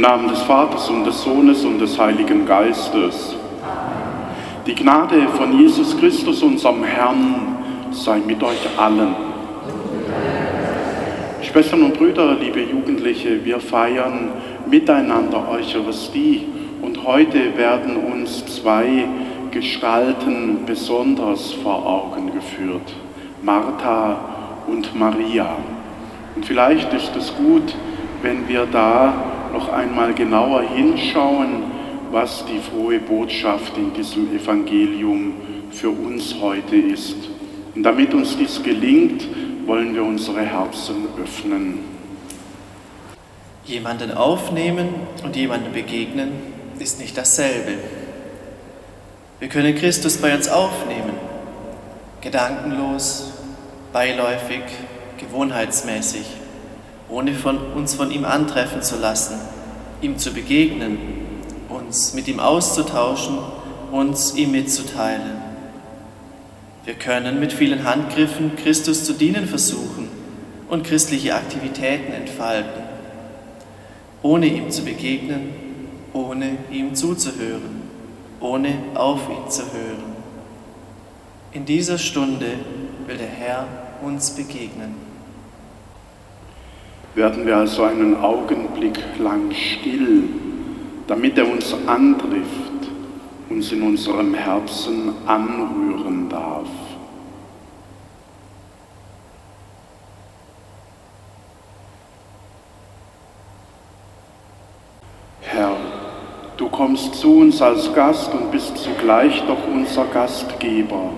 Namen des Vaters und des Sohnes und des Heiligen Geistes. Die Gnade von Jesus Christus, unserem Herrn, sei mit euch allen. Schwestern und Brüder, liebe Jugendliche, wir feiern miteinander Eucharistie und heute werden uns zwei Gestalten besonders vor Augen geführt, Martha und Maria. Und vielleicht ist es gut, wenn wir da noch einmal genauer hinschauen, was die frohe Botschaft in diesem Evangelium für uns heute ist. Und damit uns dies gelingt, wollen wir unsere Herzen öffnen. Jemanden aufnehmen und jemanden begegnen ist nicht dasselbe. Wir können Christus bei uns aufnehmen, gedankenlos, beiläufig, gewohnheitsmäßig ohne von uns von ihm antreffen zu lassen, ihm zu begegnen, uns mit ihm auszutauschen, uns ihm mitzuteilen. Wir können mit vielen Handgriffen Christus zu dienen versuchen und christliche Aktivitäten entfalten, ohne ihm zu begegnen, ohne ihm zuzuhören, ohne auf ihn zu hören. In dieser Stunde will der Herr uns begegnen werden wir also einen Augenblick lang still, damit er uns antrifft, uns in unserem Herzen anrühren darf. Herr, du kommst zu uns als Gast und bist zugleich doch unser Gastgeber.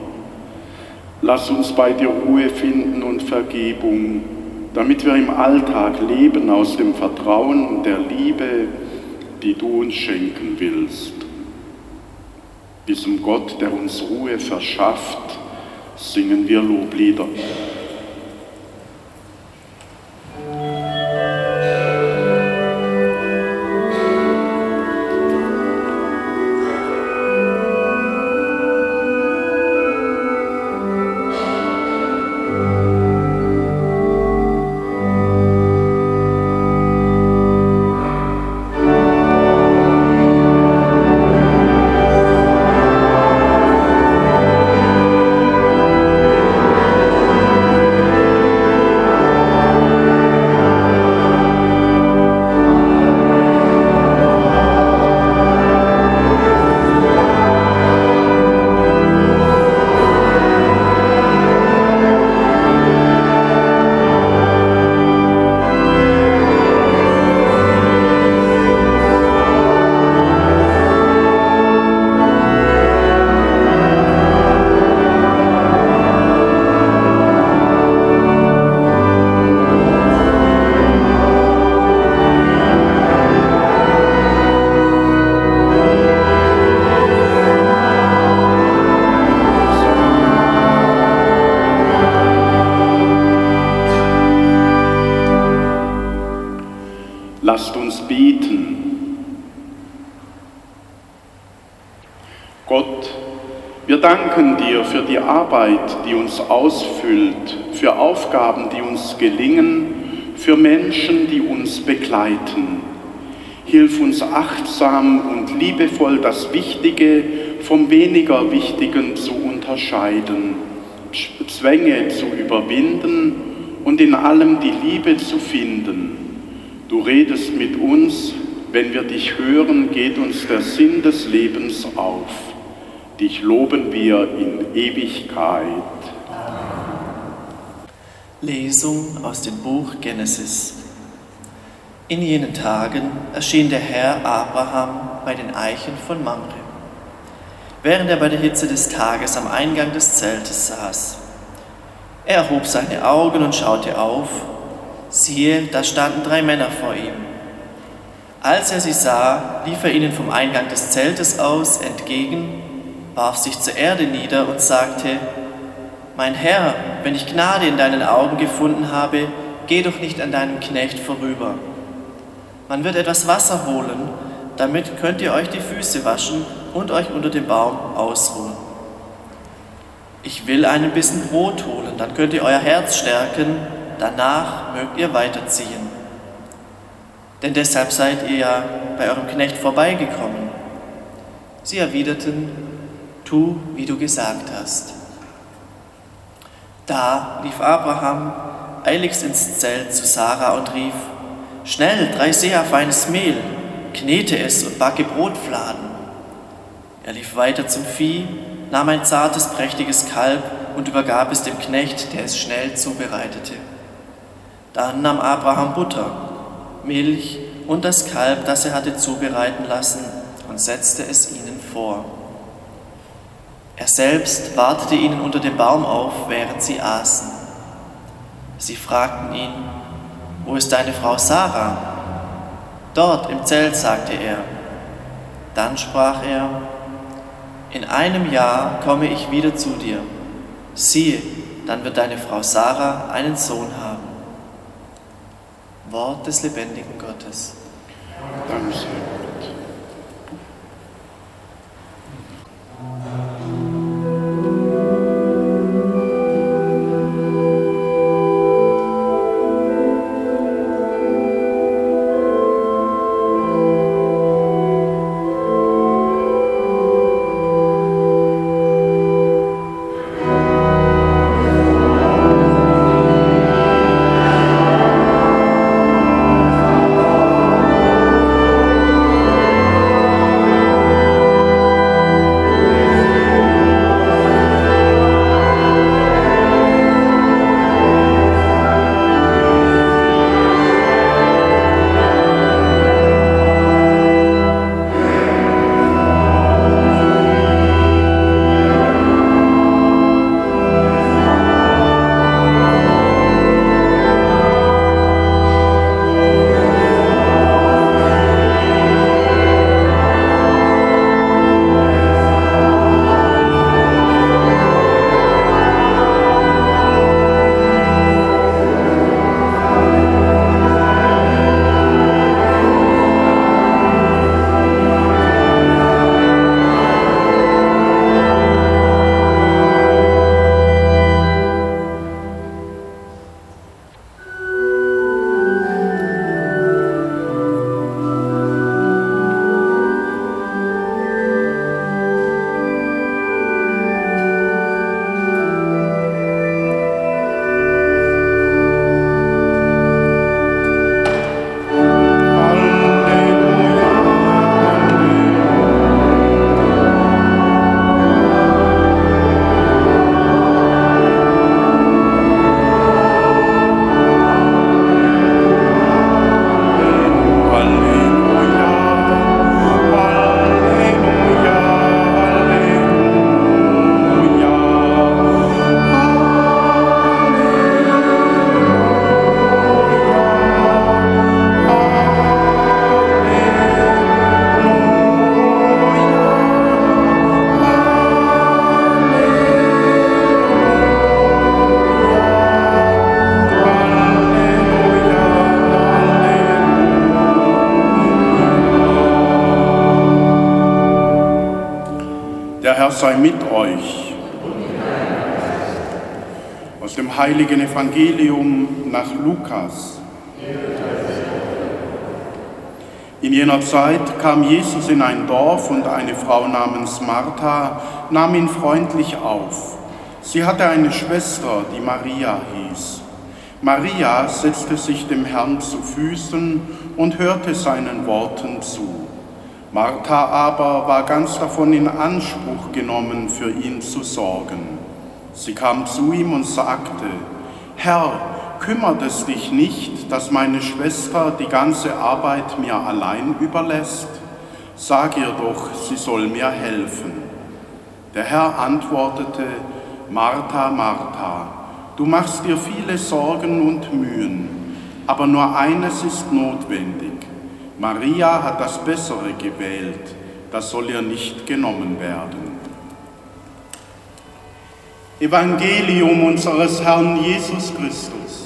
Lass uns bei dir Ruhe finden und Vergebung damit wir im Alltag leben aus dem Vertrauen und der Liebe, die du uns schenken willst. Diesem Gott, der uns Ruhe verschafft, singen wir Loblieder. Danken dir für die Arbeit, die uns ausfüllt, für Aufgaben, die uns gelingen, für Menschen, die uns begleiten. Hilf uns achtsam und liebevoll das Wichtige vom weniger Wichtigen zu unterscheiden, Zwänge zu überwinden und in allem die Liebe zu finden. Du redest mit uns, wenn wir dich hören, geht uns der Sinn des Lebens auf. Dich loben wir in Ewigkeit. Lesung aus dem Buch Genesis. In jenen Tagen erschien der Herr Abraham bei den Eichen von Mamre, während er bei der Hitze des Tages am Eingang des Zeltes saß. Er erhob seine Augen und schaute auf. Siehe, da standen drei Männer vor ihm. Als er sie sah, lief er ihnen vom Eingang des Zeltes aus entgegen warf sich zur Erde nieder und sagte, Mein Herr, wenn ich Gnade in deinen Augen gefunden habe, geh doch nicht an deinem Knecht vorüber. Man wird etwas Wasser holen, damit könnt ihr euch die Füße waschen und euch unter dem Baum ausruhen. Ich will einen Bissen Brot holen, dann könnt ihr euer Herz stärken, danach mögt ihr weiterziehen. denn deshalb seid ihr ja bei eurem Knecht vorbeigekommen. Sie erwiderten, tu, wie du gesagt hast. Da lief Abraham eiligst ins Zelt zu Sarah und rief, Schnell, drei Seher feines Mehl, knete es und backe Brotfladen. Er lief weiter zum Vieh, nahm ein zartes, prächtiges Kalb und übergab es dem Knecht, der es schnell zubereitete. Dann nahm Abraham Butter, Milch und das Kalb, das er hatte zubereiten lassen, und setzte es ihnen vor. Er selbst wartete ihnen unter dem Baum auf, während sie aßen. Sie fragten ihn, wo ist deine Frau Sarah? Dort im Zelt, sagte er. Dann sprach er, in einem Jahr komme ich wieder zu dir. Siehe, dann wird deine Frau Sarah einen Sohn haben. Wort des lebendigen Gottes. Danke. Sei mit euch. Aus dem heiligen Evangelium nach Lukas. In jener Zeit kam Jesus in ein Dorf und eine Frau namens Martha nahm ihn freundlich auf. Sie hatte eine Schwester, die Maria hieß. Maria setzte sich dem Herrn zu Füßen und hörte seinen Worten zu. Martha aber war ganz davon in Anspruch genommen, für ihn zu sorgen. Sie kam zu ihm und sagte, Herr, kümmert es dich nicht, dass meine Schwester die ganze Arbeit mir allein überlässt? Sag ihr doch, sie soll mir helfen. Der Herr antwortete, Martha, Martha, du machst dir viele Sorgen und Mühen, aber nur eines ist notwendig. Maria hat das Bessere gewählt, das soll ihr nicht genommen werden. Evangelium unseres Herrn Jesus Christus.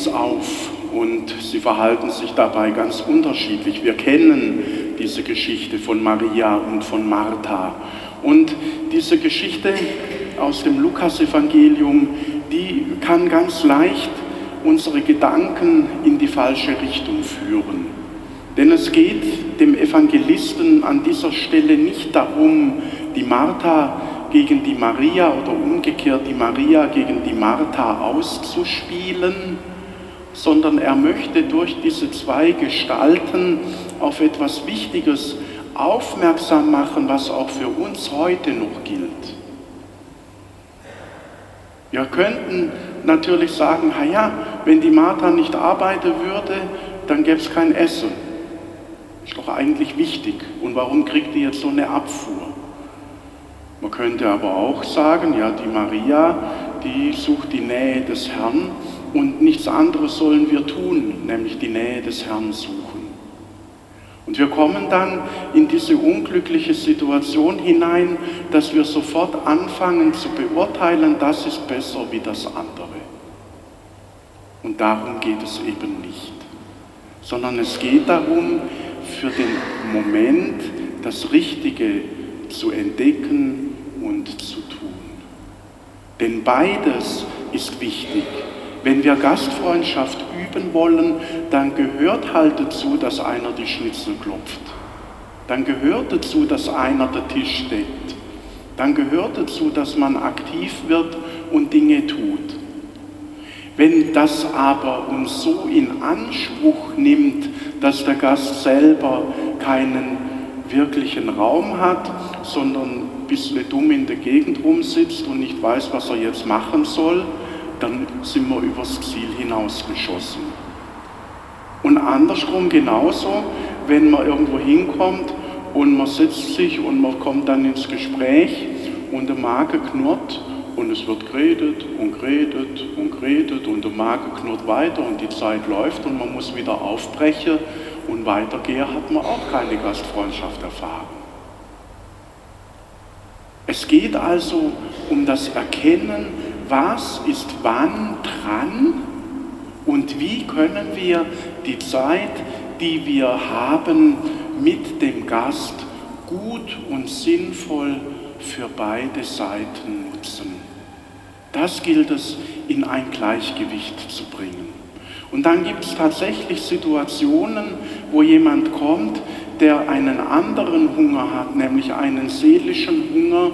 Jesus auf und sie verhalten sich dabei ganz unterschiedlich. Wir kennen diese Geschichte von Maria und von Martha. Und diese Geschichte aus dem Lukasevangelium, die kann ganz leicht unsere Gedanken in die falsche Richtung führen. Denn es geht dem Evangelisten an dieser Stelle nicht darum, die Martha gegen die Maria oder umgekehrt die Maria gegen die Martha auszuspielen, sondern er möchte durch diese zwei Gestalten auf etwas Wichtiges aufmerksam machen, was auch für uns heute noch gilt. Wir könnten natürlich sagen, ja, wenn die Martha nicht arbeiten würde, dann gäbe es kein Essen. Ist doch eigentlich wichtig. Und warum kriegt die jetzt so eine Abfuhr? Man könnte aber auch sagen, ja, die Maria, die sucht die Nähe des Herrn und nichts anderes sollen wir tun, nämlich die Nähe des Herrn suchen. Und wir kommen dann in diese unglückliche Situation hinein, dass wir sofort anfangen zu beurteilen, das ist besser wie das andere. Und darum geht es eben nicht, sondern es geht darum, für den Moment das Richtige zu entdecken und zu tun. Denn beides ist wichtig. Wenn wir Gastfreundschaft üben wollen, dann gehört halt dazu, dass einer die Schnitzel klopft. Dann gehört dazu, dass einer den Tisch deckt. Dann gehört dazu, dass man aktiv wird und Dinge tut. Wenn das aber uns so in Anspruch nimmt, dass der Gast selber keinen wirklichen Raum hat, sondern ein bisschen dumm in der Gegend rumsitzt und nicht weiß, was er jetzt machen soll, dann sind wir übers Ziel hinausgeschossen. Und andersrum genauso, wenn man irgendwo hinkommt und man sitzt sich und man kommt dann ins Gespräch und der Magen knurrt und es wird geredet und geredet und geredet und der Magen knurrt weiter und die Zeit läuft und man muss wieder aufbrechen und weitergehe, hat man auch keine Gastfreundschaft erfahren. Es geht also um das Erkennen, was ist wann dran und wie können wir die Zeit, die wir haben, mit dem Gast gut und sinnvoll für beide Seiten nutzen. Das gilt es in ein Gleichgewicht zu bringen. Und dann gibt es tatsächlich Situationen, wo jemand kommt, der einen anderen Hunger hat, nämlich einen seelischen Hunger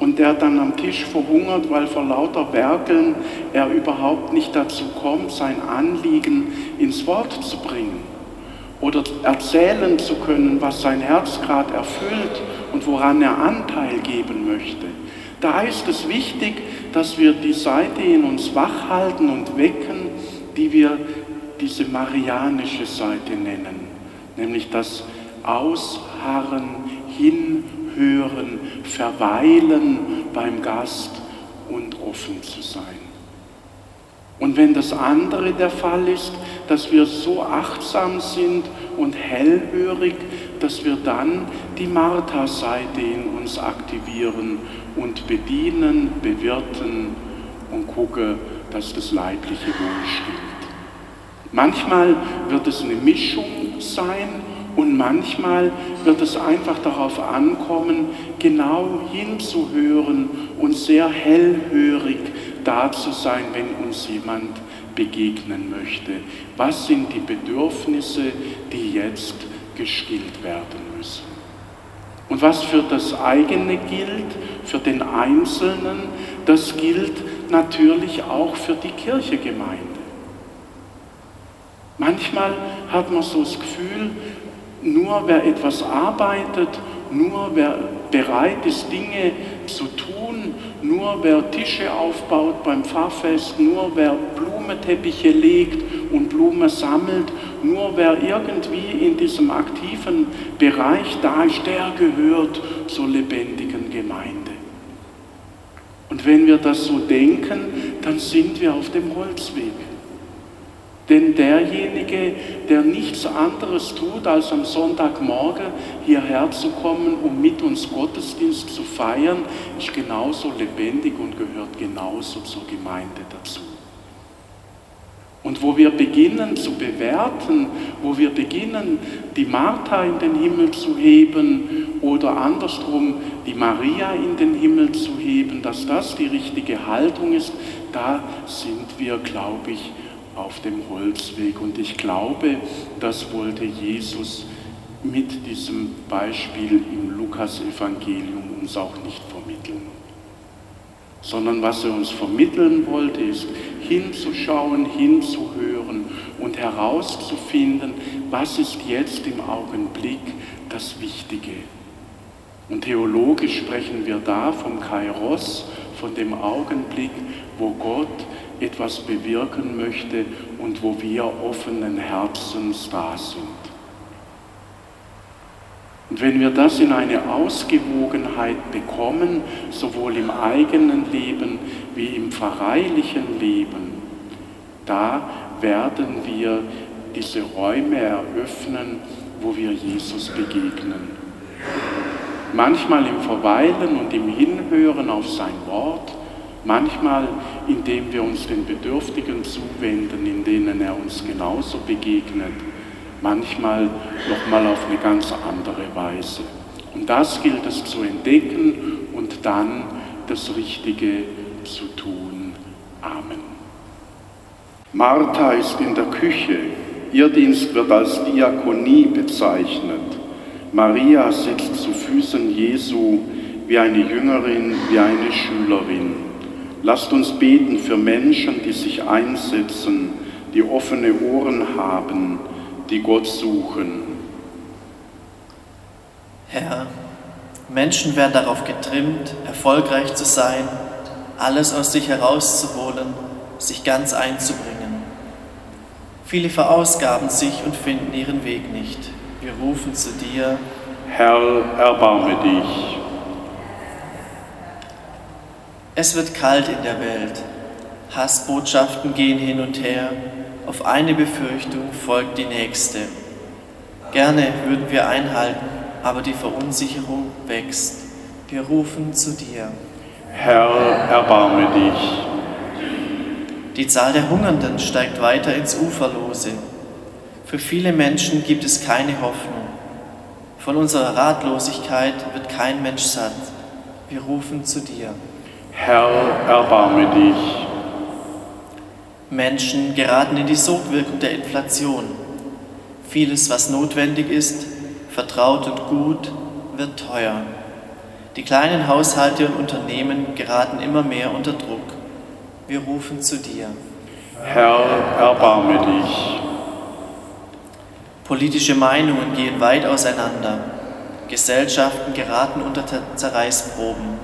und der dann am Tisch verhungert, weil vor lauter Werkeln er überhaupt nicht dazu kommt, sein Anliegen ins Wort zu bringen oder erzählen zu können, was sein Herz gerade erfüllt und woran er Anteil geben möchte. Da ist es wichtig, dass wir die Seite in uns wach halten und wecken, die wir diese marianische Seite nennen, nämlich das Ausharren, Hinhören, Verweilen beim Gast und offen zu sein. Und wenn das andere der Fall ist, dass wir so achtsam sind und hellhörig, dass wir dann die Martha-Seite in uns aktivieren und bedienen, bewirten und gucken, dass das Leibliche wohl stimmt. Manchmal wird es eine Mischung sein und manchmal wird es einfach darauf ankommen, genau hinzuhören und sehr hellhörig da zu sein, wenn uns jemand begegnen möchte. Was sind die Bedürfnisse, die jetzt gestillt werden müssen? Und was für das eigene gilt, für den Einzelnen, das gilt natürlich auch für die Kirchegemeinde. Manchmal hat man so das Gefühl, nur wer etwas arbeitet, nur wer bereit ist, Dinge zu tun, nur wer Tische aufbaut beim Pfarrfest, nur wer Blumenteppiche legt und Blumen sammelt, nur wer irgendwie in diesem aktiven Bereich da ist, der gehört zur lebendigen Gemeinde. Und wenn wir das so denken, dann sind wir auf dem Holzweg. Denn derjenige, der nichts anderes tut, als am Sonntagmorgen hierher zu kommen, um mit uns Gottesdienst zu feiern, ist genauso lebendig und gehört genauso zur Gemeinde dazu. Und wo wir beginnen zu bewerten, wo wir beginnen, die Martha in den Himmel zu heben oder andersrum die Maria in den Himmel zu heben, dass das die richtige Haltung ist, da sind wir, glaube ich, auf dem Holzweg. Und ich glaube, das wollte Jesus mit diesem Beispiel im Lukasevangelium uns auch nicht vermitteln. Sondern was er uns vermitteln wollte, ist hinzuschauen, hinzuhören und herauszufinden, was ist jetzt im Augenblick das Wichtige. Und theologisch sprechen wir da vom Kairos, von dem Augenblick, wo Gott etwas bewirken möchte und wo wir offenen Herzens da sind. Und wenn wir das in eine Ausgewogenheit bekommen, sowohl im eigenen Leben wie im pfarreilichen Leben, da werden wir diese Räume eröffnen, wo wir Jesus begegnen. Manchmal im Verweilen und im Hinhören auf sein Wort, Manchmal, indem wir uns den Bedürftigen zuwenden, in denen er uns genauso begegnet. Manchmal nochmal auf eine ganz andere Weise. Und das gilt es zu entdecken und dann das Richtige zu tun. Amen. Martha ist in der Küche. Ihr Dienst wird als Diakonie bezeichnet. Maria sitzt zu Füßen Jesu wie eine Jüngerin, wie eine Schülerin. Lasst uns beten für Menschen, die sich einsetzen, die offene Ohren haben, die Gott suchen. Herr, Menschen werden darauf getrimmt, erfolgreich zu sein, alles aus sich herauszuholen, sich ganz einzubringen. Viele verausgaben sich und finden ihren Weg nicht. Wir rufen zu dir. Herr, erbarme dich. Es wird kalt in der Welt. Hassbotschaften gehen hin und her. Auf eine Befürchtung folgt die nächste. Gerne würden wir einhalten, aber die Verunsicherung wächst. Wir rufen zu dir. Herr, erbarme dich. Die Zahl der Hungernden steigt weiter ins Uferlose. Für viele Menschen gibt es keine Hoffnung. Von unserer Ratlosigkeit wird kein Mensch satt. Wir rufen zu dir. Herr, erbarme dich. Menschen geraten in die Sogwirkung der Inflation. Vieles, was notwendig ist, vertraut und gut, wird teuer. Die kleinen Haushalte und Unternehmen geraten immer mehr unter Druck. Wir rufen zu dir. Herr, erbarme dich. Politische Meinungen gehen weit auseinander. Gesellschaften geraten unter Zerreißproben.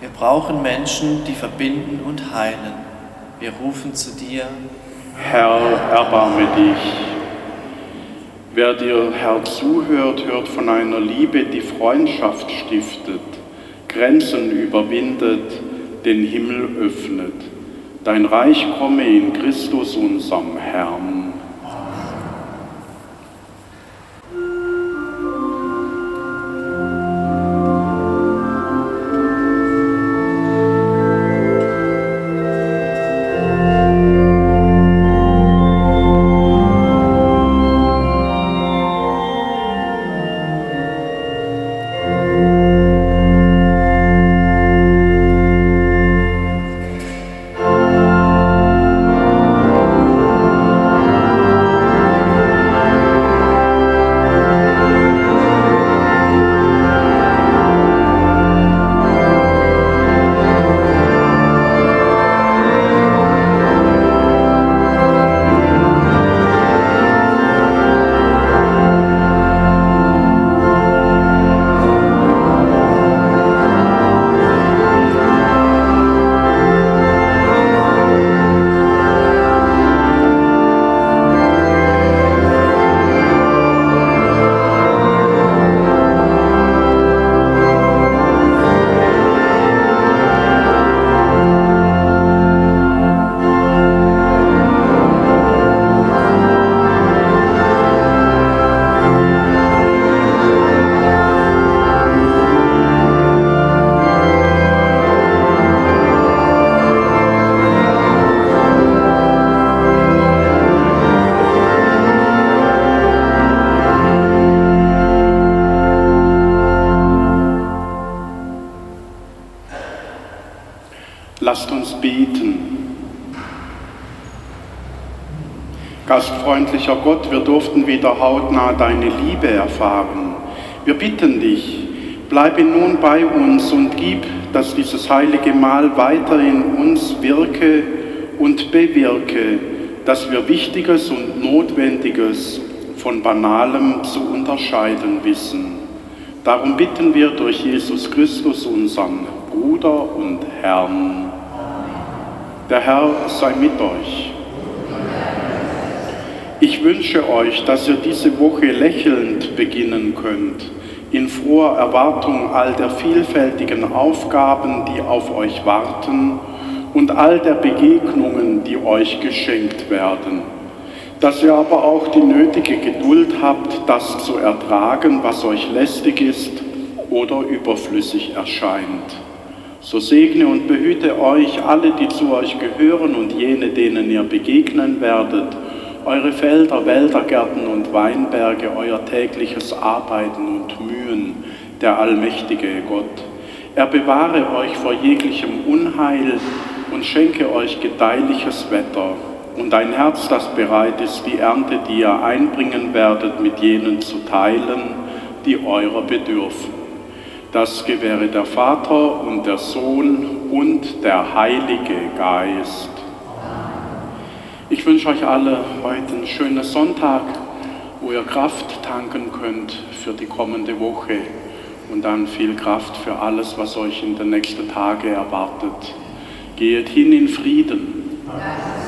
Wir brauchen Menschen, die verbinden und heilen. Wir rufen zu dir. Herr, erbarme dich. Wer dir, Herr, zuhört, hört von einer Liebe, die Freundschaft stiftet, Grenzen überwindet, den Himmel öffnet. Dein Reich komme in Christus, unserem Herrn. Lasst uns beten. Gastfreundlicher Gott, wir durften wieder hautnah deine Liebe erfahren. Wir bitten dich, bleibe nun bei uns und gib, dass dieses heilige Mahl weiter in uns wirke und bewirke, dass wir Wichtiges und Notwendiges von Banalem zu unterscheiden wissen. Darum bitten wir durch Jesus Christus, unseren Bruder und Herrn. Der Herr sei mit euch. Ich wünsche euch, dass ihr diese Woche lächelnd beginnen könnt, in froher Erwartung all der vielfältigen Aufgaben, die auf euch warten und all der Begegnungen, die euch geschenkt werden. Dass ihr aber auch die nötige Geduld habt, das zu ertragen, was euch lästig ist oder überflüssig erscheint. So segne und behüte euch alle, die zu euch gehören und jene, denen ihr begegnen werdet, eure Felder, Wälder, Gärten und Weinberge, euer tägliches Arbeiten und Mühen, der allmächtige Gott. Er bewahre euch vor jeglichem Unheil und schenke euch gedeihliches Wetter und ein Herz, das bereit ist, die Ernte, die ihr einbringen werdet, mit jenen zu teilen, die eurer bedürfen. Das gewähre der Vater und der Sohn und der Heilige Geist. Ich wünsche euch alle heute einen schönen Sonntag, wo ihr Kraft tanken könnt für die kommende Woche und dann viel Kraft für alles, was euch in den nächsten Tagen erwartet. Geht hin in Frieden. Ja.